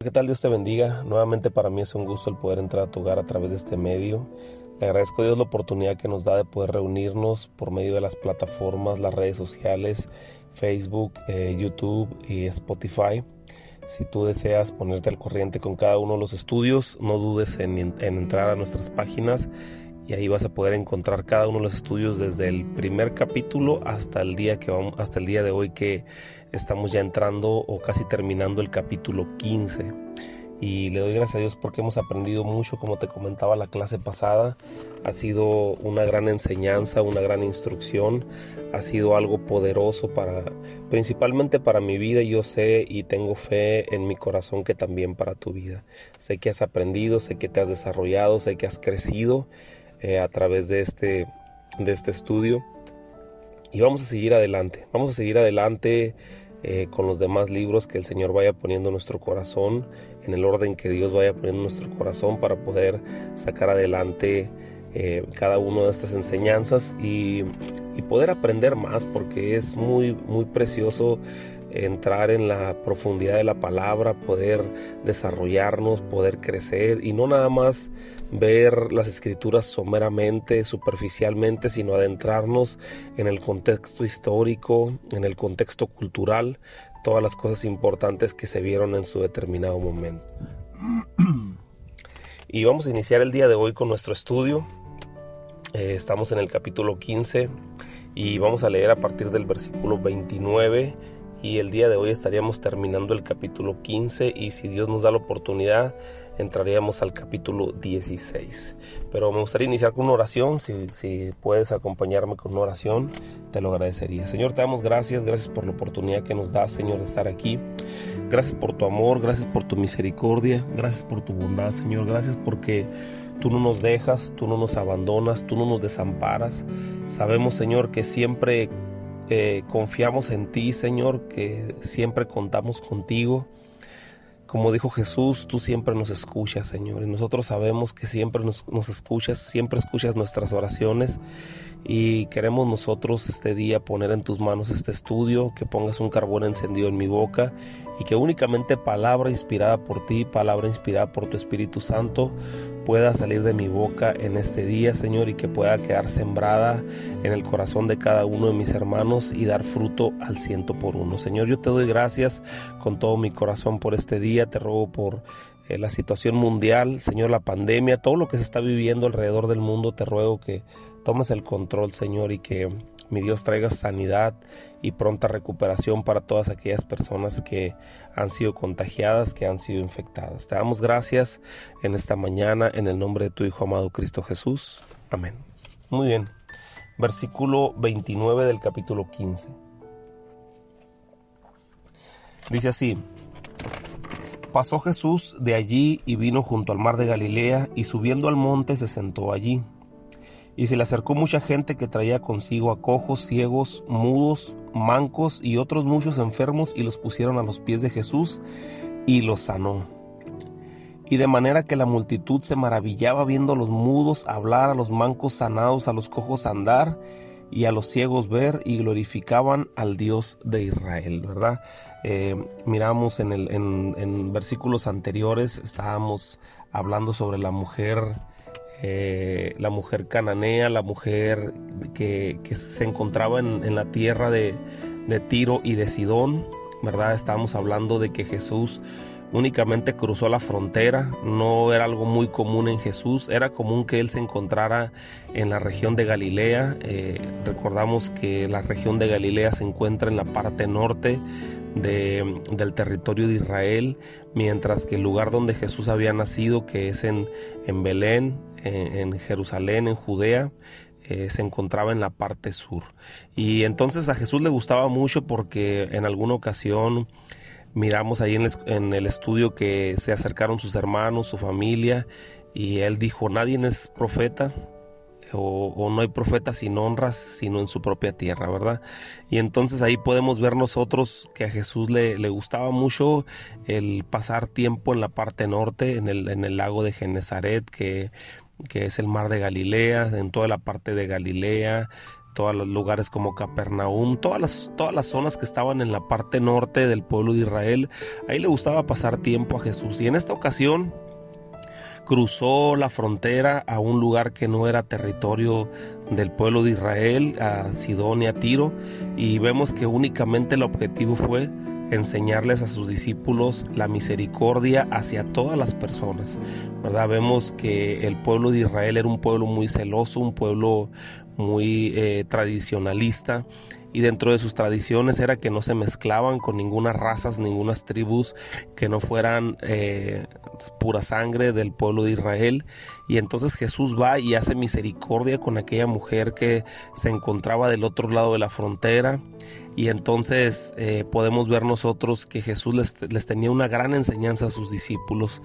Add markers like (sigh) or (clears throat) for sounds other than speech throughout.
¿Qué tal? Dios te bendiga. Nuevamente para mí es un gusto el poder entrar a tu hogar a través de este medio. Le agradezco a Dios la oportunidad que nos da de poder reunirnos por medio de las plataformas, las redes sociales, Facebook, eh, YouTube y Spotify. Si tú deseas ponerte al corriente con cada uno de los estudios, no dudes en, en entrar a nuestras páginas y ahí vas a poder encontrar cada uno de los estudios desde el primer capítulo hasta el día que vamos, hasta el día de hoy que Estamos ya entrando o casi terminando el capítulo 15 y le doy gracias a Dios porque hemos aprendido mucho, como te comentaba la clase pasada, ha sido una gran enseñanza, una gran instrucción, ha sido algo poderoso para, principalmente para mi vida, yo sé y tengo fe en mi corazón que también para tu vida. Sé que has aprendido, sé que te has desarrollado, sé que has crecido eh, a través de este, de este estudio. Y vamos a seguir adelante, vamos a seguir adelante eh, con los demás libros que el Señor vaya poniendo en nuestro corazón, en el orden que Dios vaya poniendo en nuestro corazón para poder sacar adelante eh, cada una de estas enseñanzas y, y, poder aprender más porque es muy, muy precioso entrar en la profundidad de la palabra, poder desarrollarnos, poder crecer y no nada más ver las escrituras someramente, superficialmente, sino adentrarnos en el contexto histórico, en el contexto cultural, todas las cosas importantes que se vieron en su determinado momento. (clears throat) Y vamos a iniciar el día de hoy con nuestro estudio. Eh, estamos en el capítulo 15 y vamos a leer a partir del versículo 29 y el día de hoy estaríamos terminando el capítulo 15 y si Dios nos da la oportunidad entraríamos al capítulo 16. Pero me gustaría iniciar con una oración, si, puedes acompañarme con una oración, te lo agradecería. Señor, te damos gracias, gracias por la oportunidad que nos da, Señor, de estar aquí. Gracias por tu amor, gracias por tu misericordia, gracias por tu bondad, Señor, gracias porque tú no nos dejas, tú no nos abandonas, tú no nos desamparas. Sabemos, Señor, que siempre eh, confiamos en ti, Señor, que siempre contamos contigo. Como dijo Jesús, tú siempre nos escuchas, Señor, y nosotros sabemos que siempre nos, nos, escuchas, siempre escuchas nuestras oraciones y queremos nosotros este día poner en tus manos este estudio, que pongas un carbón encendido en mi boca y que únicamente palabra inspirada por ti, palabra inspirada por tu Espíritu Santo, pueda salir de mi boca en este día, Señor, y que pueda quedar sembrada en el corazón de cada uno de mis hermanos y dar fruto al ciento por uno. Señor, yo te doy gracias con todo mi corazón por este día, te robo por eh, la situación mundial, Señor, la pandemia, todo lo que se está viviendo alrededor del mundo, te ruego que tomes el control, Señor, y que mi Dios traiga sanidad y pronta recuperación para todas aquellas personas que han sido contagiadas, que han sido infectadas. Te damos gracias en esta mañana en el nombre de tu Hijo amado Cristo Jesús. Amén. Muy bien. Versículo 29 del capítulo 15. Dice así, Pasó Jesús de allí y vino junto al mar de Galilea y subiendo al monte se sentó allí. Y se le acercó mucha gente que traía consigo a cojos, ciegos, mudos, mancos y otros muchos enfermos y los pusieron a los pies de Jesús y los sanó. Y de manera que la multitud se maravillaba viendo a los mudos hablar, a los mancos sanados, a los cojos andar y a los ciegos ver y glorificaban al Dios de Israel, ¿verdad? Eh, miramos en, el, en versículos anteriores, estábamos hablando sobre la mujer eh, la mujer cananea, la mujer que, se encontraba en, la tierra de, Tiro y de Sidón, ¿verdad? Estábamos hablando de que Jesús únicamente cruzó la frontera, no era algo muy común en Jesús, era común que él se encontrara en la región de Galilea. Eh, recordamos que la región de Galilea se encuentra en la parte norte del territorio de Israel, mientras que el lugar donde Jesús había nacido, que es en, en Belén, en, Jerusalén, en Judea, eh, se encontraba en la parte sur. Y entonces a Jesús le gustaba mucho porque en alguna ocasión miramos ahí en el, estudio que se acercaron sus hermanos, su familia, y él dijo, nadie es profeta, o, no hay profeta sin honras, sino en su propia tierra, ¿verdad? Y entonces ahí podemos ver nosotros que a Jesús le, le gustaba mucho el pasar tiempo en la parte norte, en el, en el lago de Genezaret, que que es el mar de Galilea, en toda la parte de Galilea, todos los lugares como Capernaum, todas las, todas las zonas que estaban en la parte norte del pueblo de Israel. Ahí le gustaba pasar tiempo a Jesús. Y en esta ocasión cruzó la frontera a un lugar que no era territorio del pueblo de Israel, a Sidón y a Tiro, y vemos que únicamente el objetivo fue enseñarles a sus discípulos la misericordia hacia todas las personas. ¿verdad? Vemos que el pueblo de Israel era un pueblo muy celoso, un pueblo muy eh, tradicionalista y dentro de sus tradiciones era que no se mezclaban con ninguna razas, ninguna tribus que no fueran eh, pura sangre del pueblo de Israel. Y entonces Jesús va y hace misericordia con aquella mujer que se encontraba del otro lado de la frontera y entonces eh, podemos ver nosotros que Jesús les, tenía una gran enseñanza a sus discípulos,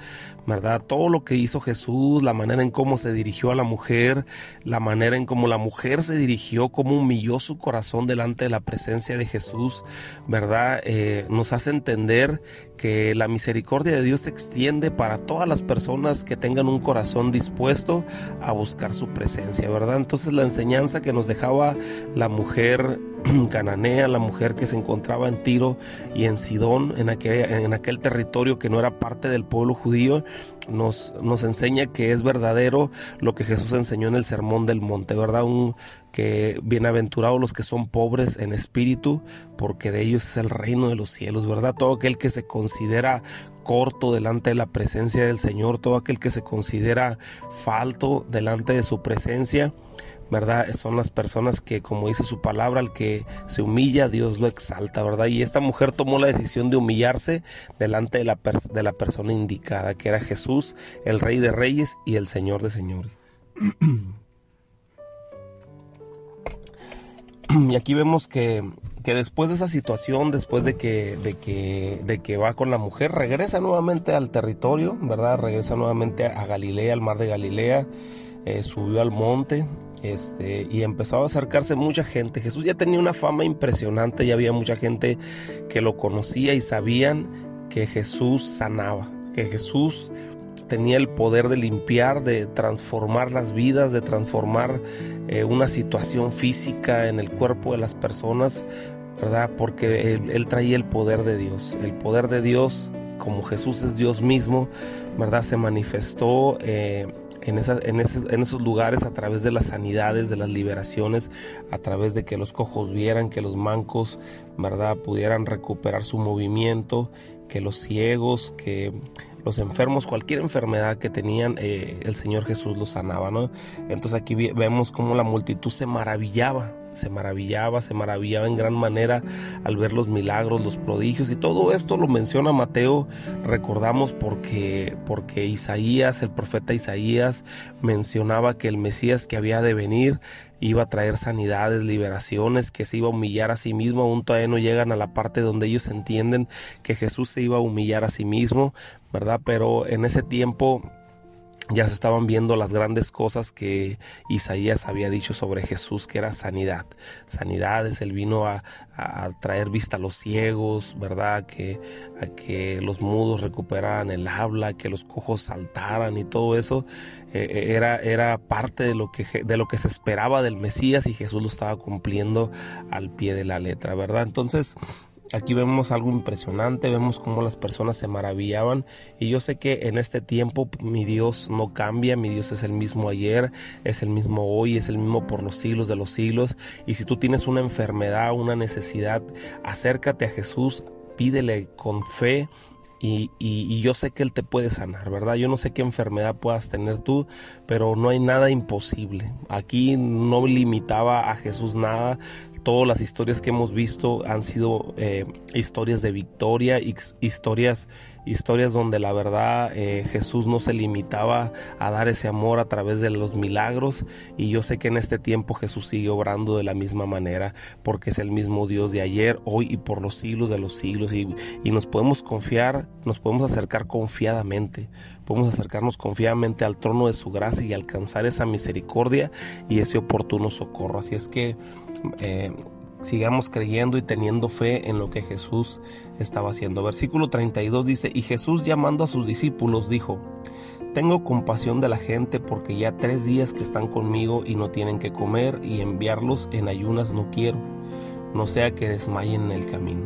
¿verdad? Todo lo que hizo Jesús, la manera en cómo se dirigió a la mujer, la manera en cómo la mujer se dirigió, cómo humilló su corazón delante de la presencia de Jesús, ¿verdad? Eh, nos hace entender que la misericordia de Dios se extiende para todas las personas que tengan un corazón dispuesto a buscar su presencia, ¿verdad? Entonces la enseñanza que nos dejaba la mujer (clears throat) cananea, la mujer que se encontraba en Tiro y en Sidón, en aquel, territorio que no era parte del pueblo judío, nos, nos enseña que es verdadero lo que Jesús enseñó en el Sermón del Monte, ¿verdad? Un, que bienaventurados los que son pobres en espíritu, porque de ellos es el reino de los cielos, ¿verdad? Todo aquel que se considera corto delante de la presencia del Señor, todo aquel que se considera falto delante de su presencia, ¿verdad? Son las personas que, como dice su palabra, al que se humilla, Dios lo exalta, ¿verdad? Y esta mujer tomó la decisión de humillarse delante de la, de la persona indicada, que era Jesús, el Rey de Reyes y el Señor de Señores. (clears throat) y aquí vemos que, que, después de esa situación, después de que, de, que, de que va con la mujer, regresa nuevamente al territorio, ¿verdad? Regresa nuevamente a Galilea, al mar de Galilea, eh, subió al monte, este, y empezó a acercarse mucha gente. Jesús ya tenía una fama impresionante, ya había mucha gente que lo conocía y sabían que Jesús sanaba, que Jesús tenía el poder de limpiar, de transformar las vidas, de transformar eh, una situación física en el cuerpo de las personas, ¿verdad? Porque él, traía el poder de Dios. El poder de Dios, como Jesús es Dios mismo, ¿verdad? Se manifestó eh, en, en, esos lugares a través de las sanidades, de las liberaciones, a través de que los cojos vieran, que los mancos, ¿verdad?, pudieran recuperar su movimiento, que los ciegos, que los enfermos, cualquier enfermedad que tenían, eh, el Señor Jesús los sanaba, ¿no? Entonces aquí vemos cómo la multitud se maravillaba se maravillaba, se maravillaba en gran manera al ver los milagros, los prodigios y todo esto lo menciona Mateo, recordamos porque porque Isaías, el profeta Isaías mencionaba que el Mesías que había de venir iba a traer sanidades, liberaciones, que se iba a humillar a sí mismo, aún todavía no llegan a la parte donde ellos entienden que Jesús se iba a humillar a sí mismo, ¿verdad? Pero en ese tiempo ya se estaban viendo las grandes cosas que Isaías había dicho sobre Jesús, que era sanidad. Sanidades, él vino a, traer vista a los ciegos, ¿verdad? Que, a que los mudos recuperaran el habla, que los cojos saltaran y todo eso. Eh, eh, era, era parte de lo, que, de lo que se esperaba del Mesías y Jesús lo estaba cumpliendo al pie de la letra, ¿verdad? Entonces, Aquí vemos algo impresionante, vemos cómo las personas se maravillaban. Y yo sé que en este tiempo mi Dios no cambia, mi Dios es el mismo ayer, es el mismo hoy, es el mismo por los siglos de los siglos. Y si tú tienes una enfermedad, una necesidad, acércate a Jesús, pídele con fe y, yo sé que Él te puede sanar, ¿verdad? Yo no sé qué enfermedad puedas tener tú, pero no hay nada imposible. Aquí no limitaba a Jesús nada. Todas las historias que hemos visto han sido eh, historias de victoria, historias historias donde la verdad eh, Jesús no se limitaba a dar ese amor a través de los milagros y yo sé que en este tiempo Jesús sigue obrando de la misma manera porque es el mismo Dios de ayer, hoy y por los siglos de los siglos y, y nos podemos confiar, nos podemos acercar confiadamente, podemos acercarnos confiadamente al trono de su gracia y alcanzar esa misericordia y ese oportuno socorro. Así es que eh, sigamos creyendo y teniendo fe en lo que Jesús estaba haciendo. Versículo 32 dice, y Jesús llamando a sus discípulos dijo, tengo compasión de la gente porque ya tres días que están conmigo y no tienen que comer y enviarlos en ayunas no quiero, no sea que desmayen en el camino.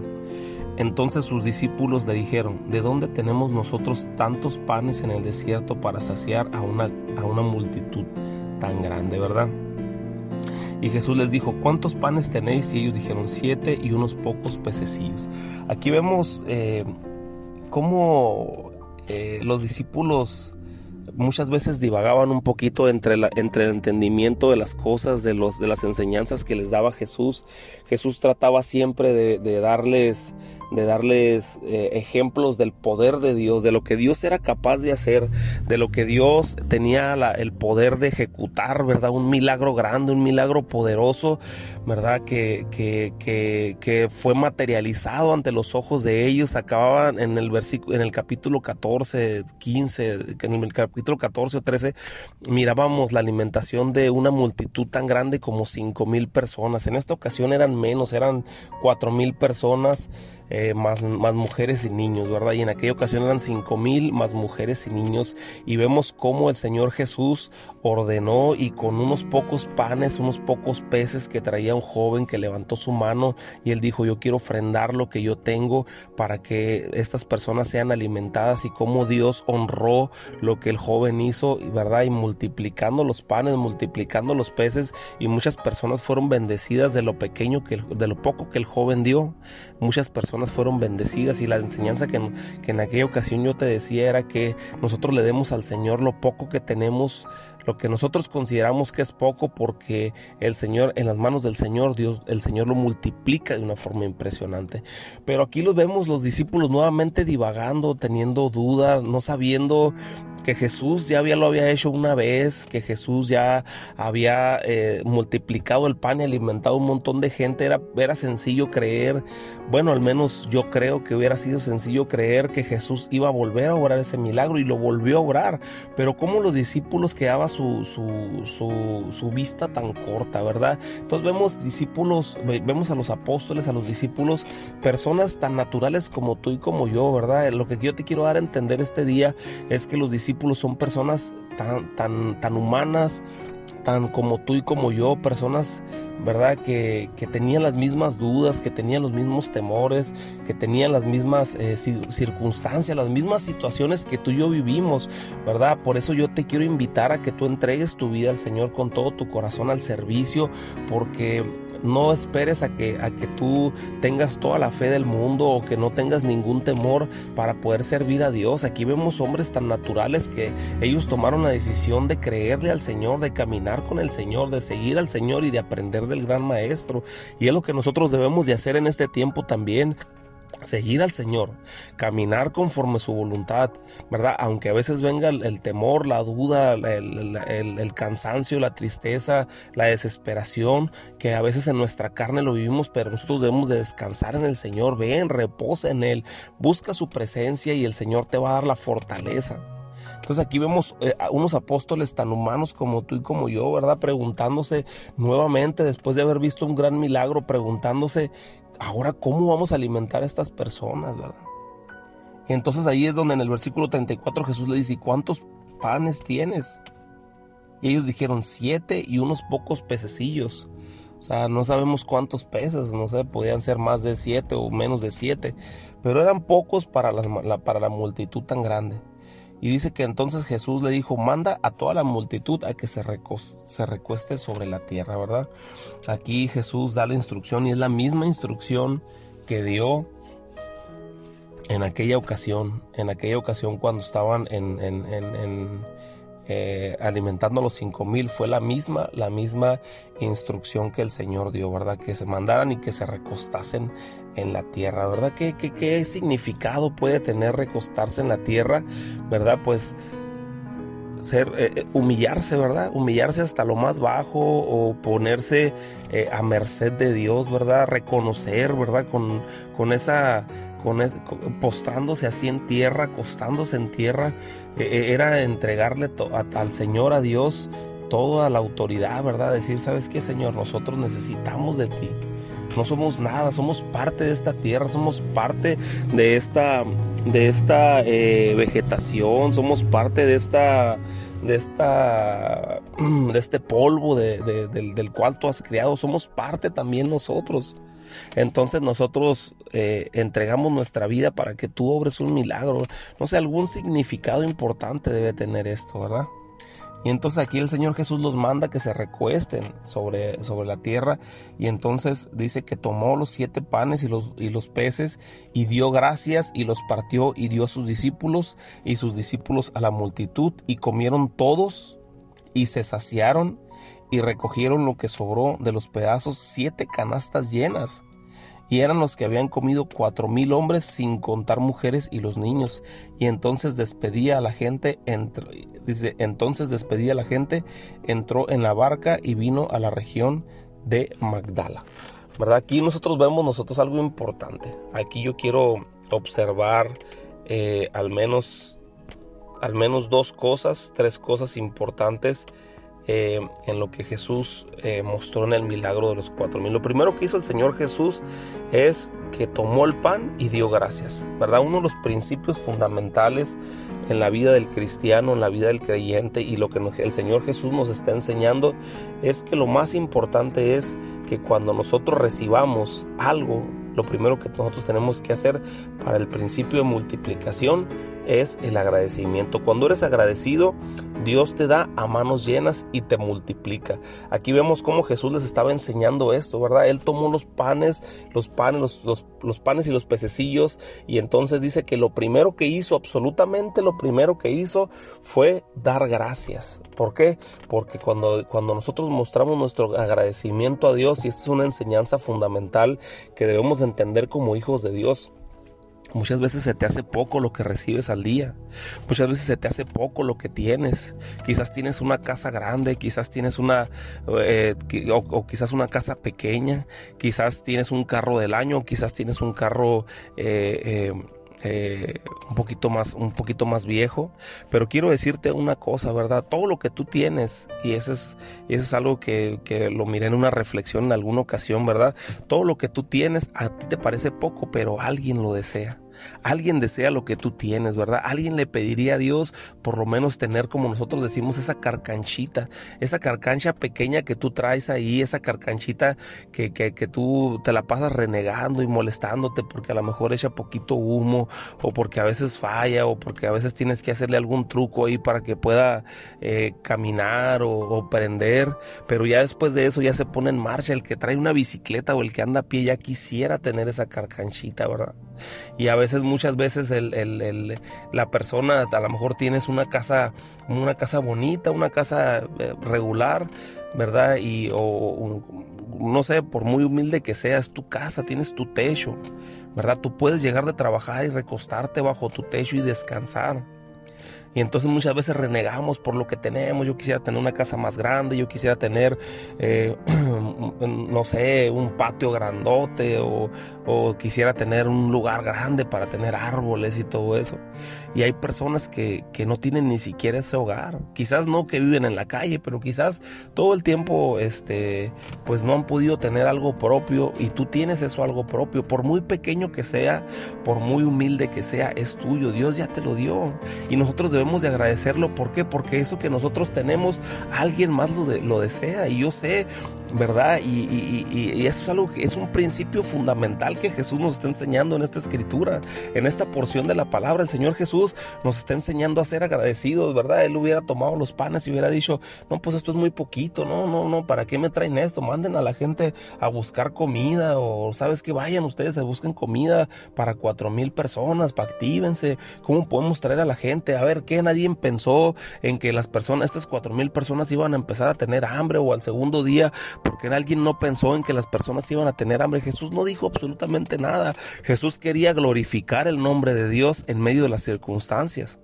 Entonces sus discípulos le dijeron, ¿de dónde tenemos nosotros tantos panes en el desierto para saciar a una, a una multitud tan grande, verdad? Y Jesús les dijo, ¿cuántos panes tenéis? Y ellos dijeron, siete y unos pocos pececillos. Aquí vemos eh, cómo eh, los discípulos muchas veces divagaban un poquito entre, el entendimiento de las cosas, de las enseñanzas que les daba Jesús. Jesús trataba siempre de darles de darles eh, ejemplos del poder de Dios, de lo que Dios era capaz de hacer, de lo que Dios tenía el poder de ejecutar, ¿verdad? Un milagro grande, un milagro poderoso, ¿verdad? Que, que, que, que fue materializado ante los ojos de ellos. Acababan en el versículo, en el capítulo 14, 15, en el capítulo 14 o 13, mirábamos la alimentación de una multitud tan grande como cinco mil personas. En esta ocasión eran menos, eran cuatro mil personas. Eh, más, más mujeres y niños, ¿verdad? Y en aquella ocasión eran cinco mil más mujeres y niños y vemos cómo el Señor Jesús ordenó y con unos pocos panes, unos pocos peces que traía un joven que levantó su mano y él dijo yo quiero ofrendar lo que yo tengo para que estas personas sean alimentadas y cómo Dios honró lo que el joven hizo, ¿verdad? Y multiplicando los panes, multiplicando los peces y muchas personas fueron bendecidas de lo pequeño que de lo poco que el joven dio. Muchas personas fueron bendecidas y la enseñanza que, que en aquella ocasión yo te decía era que nosotros le demos al Señor lo poco que tenemos lo que nosotros consideramos que es poco porque el Señor, en las manos del Señor, Dios, el Señor lo multiplica de una forma impresionante. Pero aquí los vemos los discípulos nuevamente divagando, teniendo duda, no sabiendo que Jesús ya había, lo había hecho una vez, que Jesús ya había eh, multiplicado el pan y alimentado un montón de gente, era, era sencillo creer, bueno, al menos yo creo que hubiera sido sencillo creer que Jesús iba a volver a obrar ese milagro y lo volvió a obrar, pero como los discípulos quedaba su, su, su, vista tan corta, ¿verdad? Entonces vemos discípulos, vemos a los apóstoles, a los discípulos, personas tan naturales como tú y como yo, ¿verdad? Lo que yo te quiero dar a entender este día es que los discípulos son personas tan, tan, tan humanas, tan como tú y como yo, personas, ¿verdad? Que, que, tenían las mismas dudas, que tenían los mismos temores, que tenían las mismas eh, circunstancias, las mismas situaciones que tú y yo vivimos, ¿verdad? Por eso yo te quiero invitar a que tú entregues tu vida al Señor con todo tu corazón al servicio, porque no esperes a que, a que tú tengas toda la fe del mundo o que no tengas ningún temor para poder servir a Dios. Aquí vemos hombres tan naturales que ellos tomaron la decisión de creerle al Señor, de caminar con el Señor, de seguir al Señor y de aprender del gran Maestro. Y es lo que nosotros debemos de hacer en este tiempo también seguir al Señor, caminar conforme su voluntad, ¿verdad? Aunque a veces venga el, temor, la duda, el, cansancio, la tristeza, la desesperación, que a veces en nuestra carne lo vivimos, pero nosotros debemos de descansar en el Señor, ven, reposa en Él, busca su presencia y el Señor te va a dar la fortaleza. Entonces aquí vemos eh, a unos apóstoles tan humanos como tú y como yo, ¿verdad? Preguntándose nuevamente, después de haber visto un gran milagro, preguntándose, ahora cómo vamos a alimentar a estas personas, ¿verdad? Y entonces ahí es donde en el versículo 34 Jesús le dice, cuántos panes tienes? Y ellos dijeron, siete y unos pocos pececillos. O sea, no sabemos cuántos peces, no sé, podían ser más de siete o menos de siete, pero eran pocos para para la multitud tan grande. Y dice que entonces Jesús le dijo, manda a toda la multitud a que se, recueste sobre la tierra, ¿verdad? Aquí Jesús da la instrucción y es la misma instrucción que dio en aquella ocasión, en aquella ocasión cuando estaban en, en eh, alimentando a los cinco mil fue la misma, la misma instrucción que el Señor dio, ¿verdad? Que se mandaran y que se recostasen en la tierra, ¿verdad? ¿Qué, qué, qué significado puede tener recostarse en la tierra, ¿verdad? Pues ser eh, eh, humillarse, ¿verdad? Humillarse hasta lo más bajo o ponerse a merced de Dios, ¿verdad? Reconocer, ¿verdad? Con, con esa postrándose así en tierra, acostándose en tierra, era entregarle al Señor, a Dios, toda la autoridad, ¿verdad? Decir, ¿sabes qué, Señor? Nosotros necesitamos de ti. No somos nada, somos parte de esta tierra, somos parte de esta, de esta eh, vegetación, somos parte de esta, de esta, (clears throat) de este polvo del, cual tú has creado, somos parte también nosotros. Entonces nosotros eh, entregamos nuestra vida para que tú obres un milagro. No sé, algún significado importante debe tener esto, ¿verdad? Y entonces aquí el Señor Jesús los manda que se recuesten sobre, sobre la tierra. Y entonces dice que tomó los siete panes y los, y los peces y dio gracias y los partió y dio a sus discípulos y sus discípulos a la multitud y comieron todos y se saciaron y recogieron lo que sobró de los pedazos siete canastas llenas y eran los que habían comido cuatro mil hombres sin contar mujeres y los niños. Y entonces despedía a la gente, dice, entonces despedía a la gente, entró en la barca y vino a la región de Magdala. ¿Verdad? Aquí nosotros vemos nosotros algo importante. Aquí yo quiero observar eh, al menos al menos dos cosas, tres cosas importantes eh, en lo que Jesús eh, mostró en el milagro de los cuatro mil. Lo primero que hizo el Señor Jesús es que tomó el pan y dio gracias, ¿verdad? Uno de los principios fundamentales en la vida del cristiano, en la vida del creyente y lo que el Señor Jesús nos está enseñando es que lo más importante es que cuando nosotros recibamos algo, lo primero que nosotros tenemos que hacer para el principio de multiplicación es el agradecimiento. Cuando eres agradecido, Dios te da a manos llenas y te multiplica. Aquí vemos cómo Jesús les estaba enseñando esto, ¿verdad? Él tomó los panes, los panes, los, panes y los pececillos y entonces dice que lo primero que hizo, absolutamente lo primero que hizo fue dar gracias. ¿Por qué? Porque cuando, cuando nosotros mostramos nuestro agradecimiento a Dios, y esto es una enseñanza fundamental que debemos entender como hijos de Dios, Muchas veces se te hace poco lo que recibes al día. Muchas veces se te hace poco lo que tienes. Quizás tienes una casa grande, quizás tienes una, eh, o, quizás una casa pequeña, quizás tienes un carro del año, quizás tienes un carro eh, eh, eh, un poquito más un poquito más viejo. Pero quiero decirte una cosa verdad todo lo que tú tienes y eso es eso es algo que, que, lo miré en una reflexión en alguna ocasión verdad todo lo que tú tienes a ti te parece poco pero alguien lo desea Alguien desea lo que tú tienes, ¿verdad? Alguien le pediría a Dios por lo menos tener, como nosotros decimos, esa carcanchita, esa carcancha pequeña que tú traes ahí, esa carcanchita que, que, tú te la pasas renegando y molestándote porque a lo mejor echa poquito humo o porque a veces falla o porque a veces tienes que hacerle algún truco ahí para que pueda eh, caminar o, o prender, pero ya después de eso ya se pone en marcha el que trae una bicicleta o el que anda a pie ya quisiera tener esa carcanchita, ¿verdad? Y a veces, muchas veces, la persona, a lo mejor tienes una casa, una casa bonita, una casa eh, regular, ¿verdad? Y o, no sé, por muy humilde que seas tu casa, tienes tu techo, ¿verdad? Tú puedes llegar de trabajar y recostarte bajo tu techo y descansar. Y entonces muchas veces renegamos por lo que tenemos. Yo quisiera tener una casa más grande, yo quisiera tener, eh, (clears throat) no sé, un patio grandote o, o, quisiera tener un lugar grande para tener árboles y todo eso. Y hay personas que, que no tienen ni siquiera ese hogar. Quizás no que viven en la calle, pero quizás todo el tiempo, este, pues no han podido tener algo propio y tú tienes eso algo propio. Por muy pequeño que sea, por muy humilde que sea, es tuyo. Dios ya te lo dio. Y nosotros debemos de agradecerlo. ¿Por qué? Porque eso que nosotros tenemos, alguien más lo, lo desea. Y yo sé, ¿verdad? Y, eso es algo que es un principio fundamental que Jesús nos está enseñando en esta escritura, en esta porción de la palabra. El Señor Jesús nos está enseñando a ser agradecidos, ¿verdad? Él hubiera tomado los panes y hubiera dicho, no, pues esto es muy poquito, no, no, no, ¿para qué me traen esto? Manden a la gente a buscar comida o sabes que vayan ustedes a busquen comida para cuatro mil personas, para actívense. ¿Cómo podemos traer a la gente? A ver, ¿qué? Nadie pensó en que las personas, estas cuatro mil personas iban a empezar a tener hambre o al segundo día porque alguien no pensó en que las personas iban a tener hambre. Jesús no dijo absolutamente nada. Jesús quería glorificar el nombre de Dios en medio de las circunstancias.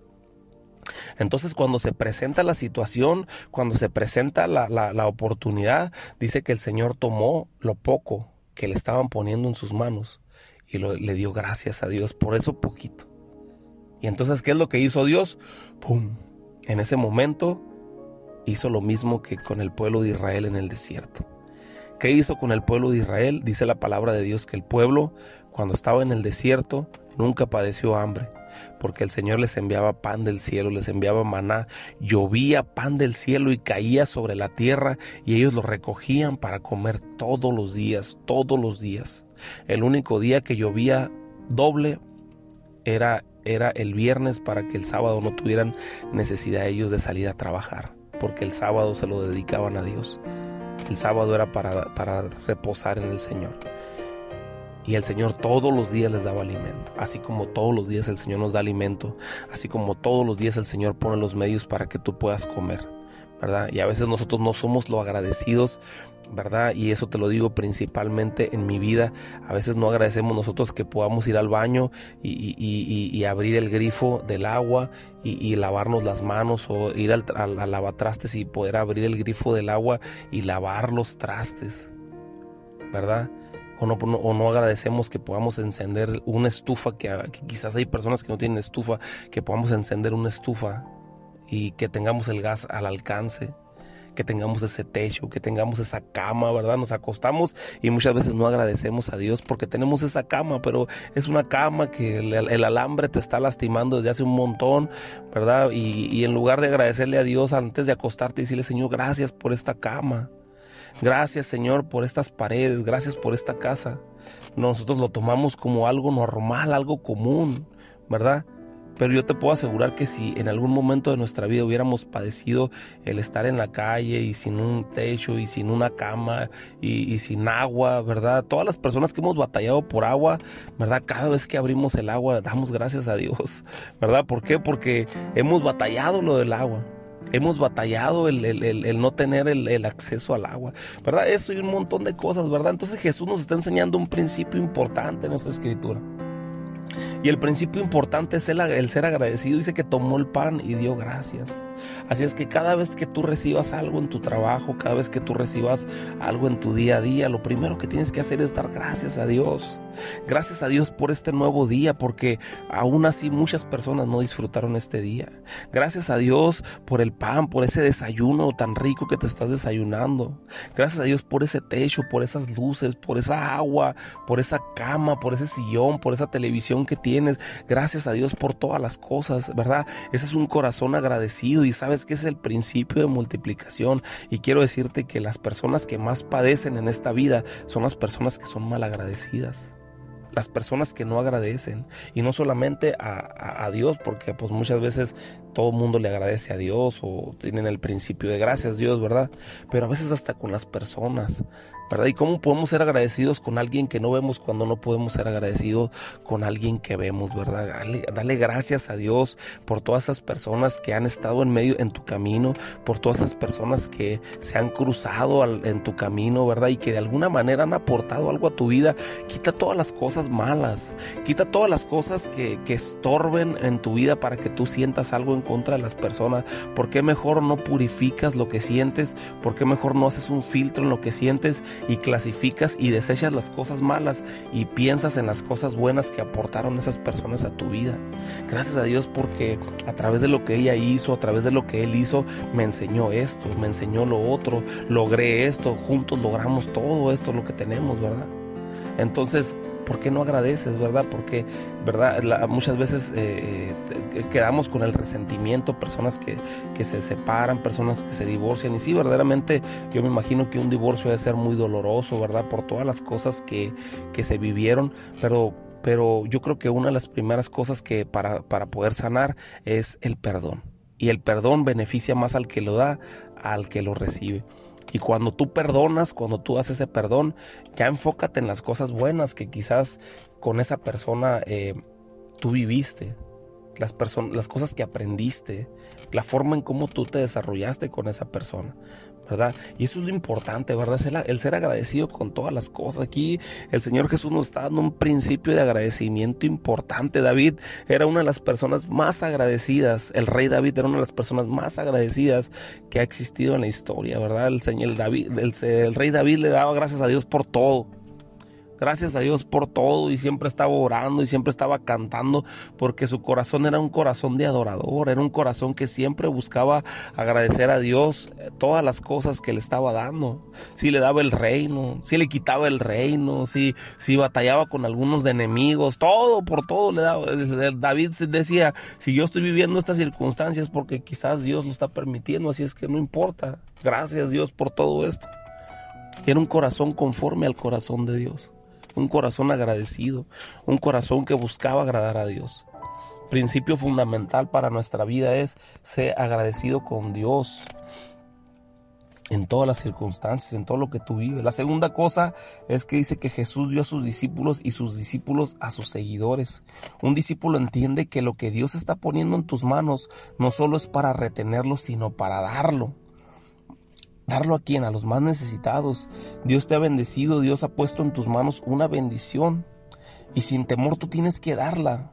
Entonces cuando se presenta la situación, cuando se presenta la, oportunidad, dice que el Señor tomó lo poco que le estaban poniendo en sus manos y le dio gracias a Dios por eso poquito. Y entonces, ¿qué es lo que hizo Dios? ¡Pum! En ese momento hizo lo mismo que con el pueblo de Israel en el desierto. ¿Qué hizo con el pueblo de Israel? Dice la palabra de Dios que el pueblo, cuando estaba en el desierto, nunca padeció hambre porque el Señor les enviaba pan del cielo, les enviaba maná, llovía pan del cielo y caía sobre la tierra y ellos lo recogían para comer todos los días, todos los días. El único día que llovía doble era, era el viernes para que el sábado no tuvieran necesidad ellos de salir a trabajar, porque el sábado se lo dedicaban a Dios. El sábado era para, para reposar en el Señor. Y el Señor todos los días les daba alimento, así como todos los días el Señor nos da alimento, así como todos los días el Señor pone los medios para que tú puedas comer, Y a veces nosotros no somos lo agradecidos, ¿verdad? Y eso te lo digo principalmente en mi vida. A veces no agradecemos nosotros que podamos ir al baño y, abrir el grifo del agua y, lavarnos las manos o ir al, al lavatrastes y poder abrir el grifo del agua y lavar los trastes, ¿verdad? o no, agradecemos que podamos encender una estufa, que, quizás hay personas que no tienen estufa, que podamos encender una estufa y que tengamos el gas al alcance que tengamos ese techo, que tengamos esa cama, ¿verdad? Nos acostamos y muchas veces no agradecemos a Dios porque tenemos esa cama, pero es una cama que el, alambre te está lastimando desde hace un montón, ¿verdad? Y, y, en lugar de agradecerle a Dios antes de acostarte y decirle, Señor, gracias por esta cama, Gracias Señor por estas paredes, gracias por esta casa. Nosotros lo tomamos como algo normal, algo común, ¿verdad? Pero yo te puedo asegurar que si en algún momento de nuestra vida hubiéramos padecido el estar en la calle y sin un techo y sin una cama y, sin agua, ¿verdad? Todas las personas que hemos batallado por agua, ¿verdad? Cada vez que abrimos el agua damos gracias a Dios, (laughs) ¿verdad? ¿Por qué? Porque hemos batallado lo del agua hemos batallado el, no tener el, acceso al agua, ¿verdad? Eso y un montón de cosas, ¿verdad? Entonces Jesús nos está enseñando un principio importante en esta escritura. Y el principio importante es el, ser agradecido. Dice que tomó el pan y dio gracias. Así es que cada vez que tú recibas algo en tu trabajo, cada vez que tú recibas algo en tu día a día, lo primero que tienes que hacer es dar gracias a Dios. Gracias a Dios por este nuevo día, porque aún así muchas personas no disfrutaron este día. Gracias a Dios por el pan, por ese desayuno tan rico que te estás desayunando. Gracias a Dios por ese techo, por esas luces, por esa agua, por esa cama, por ese sillón, por esa televisión que tienes. Gracias a Dios por todas las cosas, ¿verdad? Ese es un corazón agradecido y sabes que es el principio de multiplicación. Y quiero decirte que las personas que más padecen en esta vida son las personas que son mal agradecidas las personas que no agradecen y no solamente a, Dios porque pues muchas veces todo el mundo le agradece a Dios o tienen el principio de gracias Dios, ¿verdad? Pero a veces hasta con las personas, ¿verdad? ¿Y cómo podemos ser agradecidos con alguien que no vemos cuando no podemos ser agradecidos con alguien que vemos, ¿verdad? Dale, gracias a Dios por todas esas personas que han estado en medio en tu camino, por todas esas personas que se han cruzado en tu camino, ¿verdad? Y que de alguna manera han aportado algo a tu vida. Quita todas las cosas malas, quita todas las cosas que, que estorben en tu vida para que tú sientas algo en contra las personas. ¿Por qué mejor no purificas lo que sientes? ¿Por qué mejor no haces un filtro en lo que sientes y clasificas y desechas las cosas malas y piensas en las cosas buenas que aportaron esas personas a tu vida. Gracias a Dios porque a través de lo que ella hizo, a través de lo que él hizo, me enseñó esto, me enseñó lo otro, logré esto, juntos logramos todo esto, lo que tenemos, ¿verdad? Entonces, ¿por qué no agradeces, verdad? Porque, verdad, muchas veces eh, eh, quedamos con el resentimiento, personas que, que, se separan, personas que se divorcian. Y sí, verdaderamente yo me imagino que un divorcio debe ser muy doloroso, ¿verdad? Por todas las cosas que, que se vivieron, pero pero yo creo que una de las primeras cosas que para, para poder sanar es el perdón. Y el perdón beneficia más al que lo da, al que lo recibe. Y cuando tú perdonas, cuando tú haces ese perdón, ya enfócate en las cosas buenas que quizás con esa persona eh, tú viviste, las, las cosas que aprendiste, la forma en cómo tú te desarrollaste con esa persona. Y eso es lo importante, ¿verdad? El ser agradecido con todas las cosas. Aquí el Señor Jesús nos está dando un principio de agradecimiento importante. David era una de las personas más agradecidas. El rey David era una de las personas más agradecidas que ha existido en la historia, ¿verdad? El, señor, David, el rey David le daba gracias a Dios por todo. Gracias a Dios por todo y siempre estaba orando y siempre estaba cantando porque su corazón era un corazón de adorador, era un corazón que siempre buscaba agradecer a Dios eh, todas las cosas que le estaba dando. Si le daba el reino, si le quitaba el reino, si, si batallaba con algunos de enemigos, todo por todo le daba. David decía, si yo estoy viviendo estas circunstancias porque quizás Dios lo está permitiendo, así es que no importa. Gracias Dios por todo esto. Era un corazón conforme al corazón de Dios, un corazón agradecido, un corazón que buscaba agradar a Dios. Principio fundamental para nuestra vida es ser agradecido con Dios en todas las circunstancias, en todo lo que tú vives. La segunda cosa es que dice que Jesús dio a sus discípulos y sus discípulos a sus seguidores. Un discípulo entiende que lo que Dios está poniendo en tus manos no solo es para retenerlo, sino para darlo. Darlo a quien, a los más necesitados. Dios te ha bendecido, Dios ha puesto en tus manos una bendición. Y sin temor tú tienes que darla,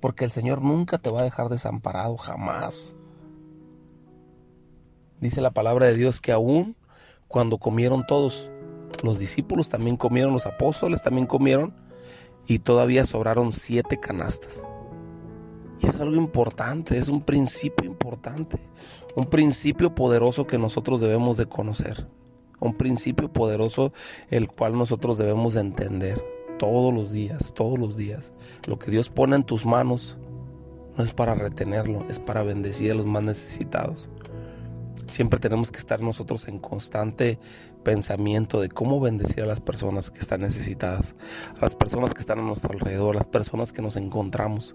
porque el Señor nunca te va a dejar desamparado, jamás. Dice la palabra de Dios que aún cuando comieron todos, los discípulos también comieron, los apóstoles también comieron, y todavía sobraron siete canastas. Y es algo importante, es un principio importante, un principio poderoso que nosotros debemos de conocer, un principio poderoso el cual nosotros debemos de entender todos los días, todos los días. Lo que Dios pone en tus manos no es para retenerlo, es para bendecir a los más necesitados. Siempre tenemos que estar nosotros en constante pensamiento de cómo bendecir a las personas que están necesitadas, a las personas que están a nuestro alrededor, a las personas que nos encontramos.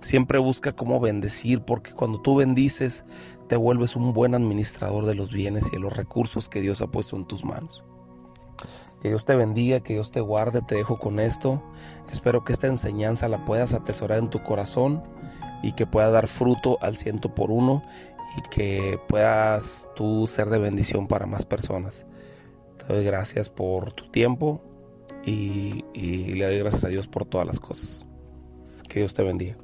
Siempre busca cómo bendecir, porque cuando tú bendices, te vuelves un buen administrador de los bienes y de los recursos que Dios ha puesto en tus manos. Que Dios te bendiga, que Dios te guarde, te dejo con esto. Espero que esta enseñanza la puedas atesorar en tu corazón y que pueda dar fruto al ciento por uno y que puedas tú ser de bendición para más personas. Te doy gracias por tu tiempo y, y le doy gracias a Dios por todas las cosas. Que Dios te bendiga.